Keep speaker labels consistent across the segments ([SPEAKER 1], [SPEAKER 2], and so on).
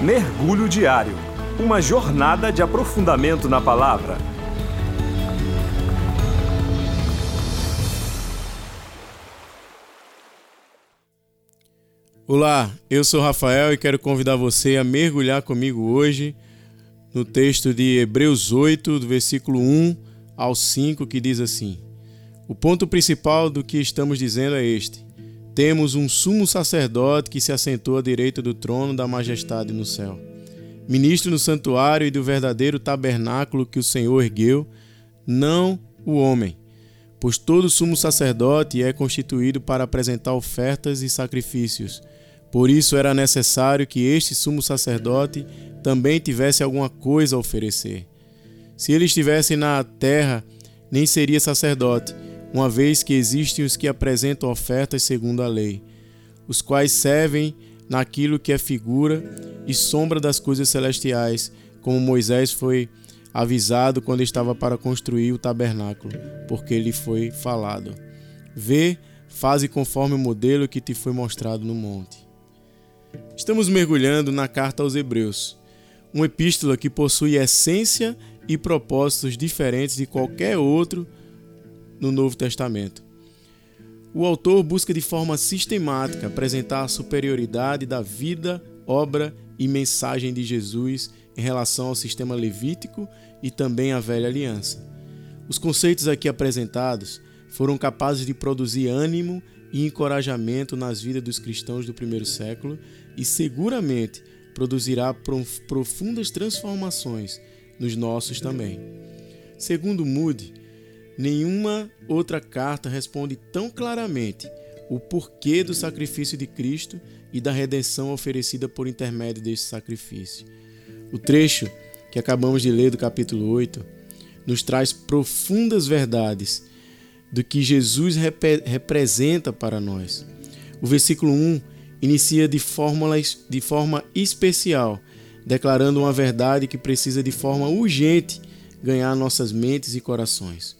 [SPEAKER 1] Mergulho Diário Uma jornada de aprofundamento na palavra.
[SPEAKER 2] Olá, eu sou Rafael e quero convidar você a mergulhar comigo hoje no texto de Hebreus 8, do versículo 1 ao 5, que diz assim: O ponto principal do que estamos dizendo é este temos um sumo sacerdote que se assentou à direita do trono da majestade no céu. Ministro no santuário e do verdadeiro tabernáculo que o Senhor ergueu, não o homem. Pois todo sumo sacerdote é constituído para apresentar ofertas e sacrifícios. Por isso era necessário que este sumo sacerdote também tivesse alguma coisa a oferecer. Se ele estivesse na terra, nem seria sacerdote, uma vez que existem os que apresentam ofertas segundo a lei, os quais servem naquilo que é figura e sombra das coisas celestiais, como Moisés foi avisado quando estava para construir o tabernáculo, porque lhe foi falado: Vê, faze conforme o modelo que te foi mostrado no monte. Estamos mergulhando na carta aos Hebreus, uma epístola que possui essência e propósitos diferentes de qualquer outro no Novo Testamento. O autor busca de forma sistemática apresentar a superioridade da vida, obra e mensagem de Jesus em relação ao sistema levítico e também à velha aliança. Os conceitos aqui apresentados foram capazes de produzir ânimo e encorajamento nas vidas dos cristãos do primeiro século e seguramente produzirá profundas transformações nos nossos também. Segundo Moody, Nenhuma outra carta responde tão claramente o porquê do sacrifício de Cristo e da redenção oferecida por intermédio deste sacrifício. O trecho que acabamos de ler do capítulo 8 nos traz profundas verdades do que Jesus rep representa para nós. O versículo 1 inicia de, fórmulas, de forma especial, declarando uma verdade que precisa de forma urgente ganhar nossas mentes e corações.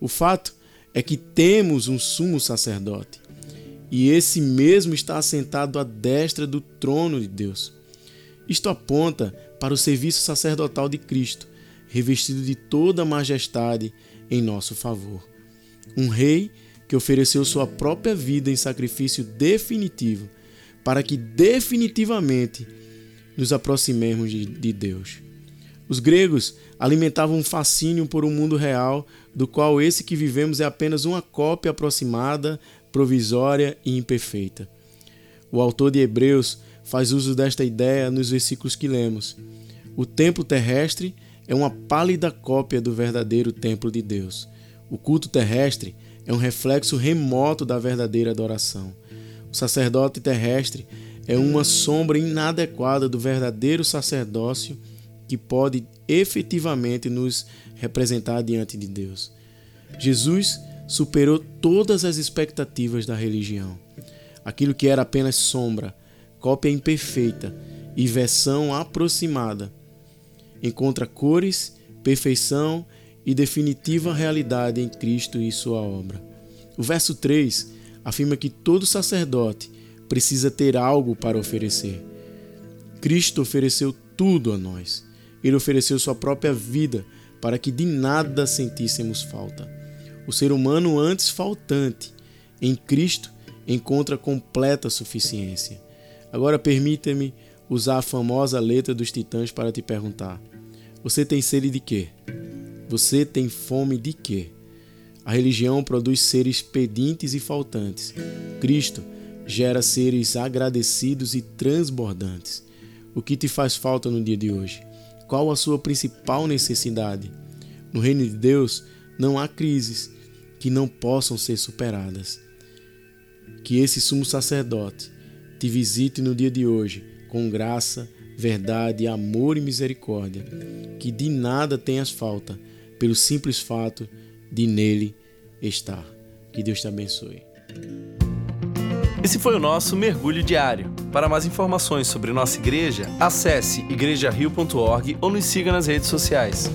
[SPEAKER 2] O fato é que temos um sumo sacerdote, e esse mesmo está assentado à destra do trono de Deus. Isto aponta para o serviço sacerdotal de Cristo, revestido de toda a majestade em nosso favor. Um rei que ofereceu sua própria vida em sacrifício definitivo, para que definitivamente nos aproximemos de Deus. Os gregos alimentavam um fascínio por um mundo real, do qual esse que vivemos é apenas uma cópia aproximada, provisória e imperfeita. O autor de Hebreus faz uso desta ideia nos versículos que lemos. O templo terrestre é uma pálida cópia do verdadeiro templo de Deus. O culto terrestre é um reflexo remoto da verdadeira adoração. O sacerdote terrestre é uma sombra inadequada do verdadeiro sacerdócio que pode efetivamente nos representar diante de Deus. Jesus superou todas as expectativas da religião. Aquilo que era apenas sombra, cópia imperfeita e versão aproximada, encontra cores, perfeição e definitiva realidade em Cristo e sua obra. O verso 3 afirma que todo sacerdote precisa ter algo para oferecer. Cristo ofereceu tudo a nós. Ele ofereceu sua própria vida para que de nada sentíssemos falta. O ser humano, antes faltante, em Cristo encontra completa suficiência. Agora permita-me usar a famosa letra dos titãs para te perguntar: Você tem sede de quê? Você tem fome de quê? A religião produz seres pedintes e faltantes. Cristo gera seres agradecidos e transbordantes. O que te faz falta no dia de hoje? Qual a sua principal necessidade? No reino de Deus não há crises que não possam ser superadas. Que esse sumo sacerdote te visite no dia de hoje com graça, verdade, amor e misericórdia, que de nada tenhas falta, pelo simples fato de nele estar. Que Deus te abençoe.
[SPEAKER 1] Esse foi o nosso mergulho diário. Para mais informações sobre nossa igreja, acesse igrejario.org ou nos siga nas redes sociais.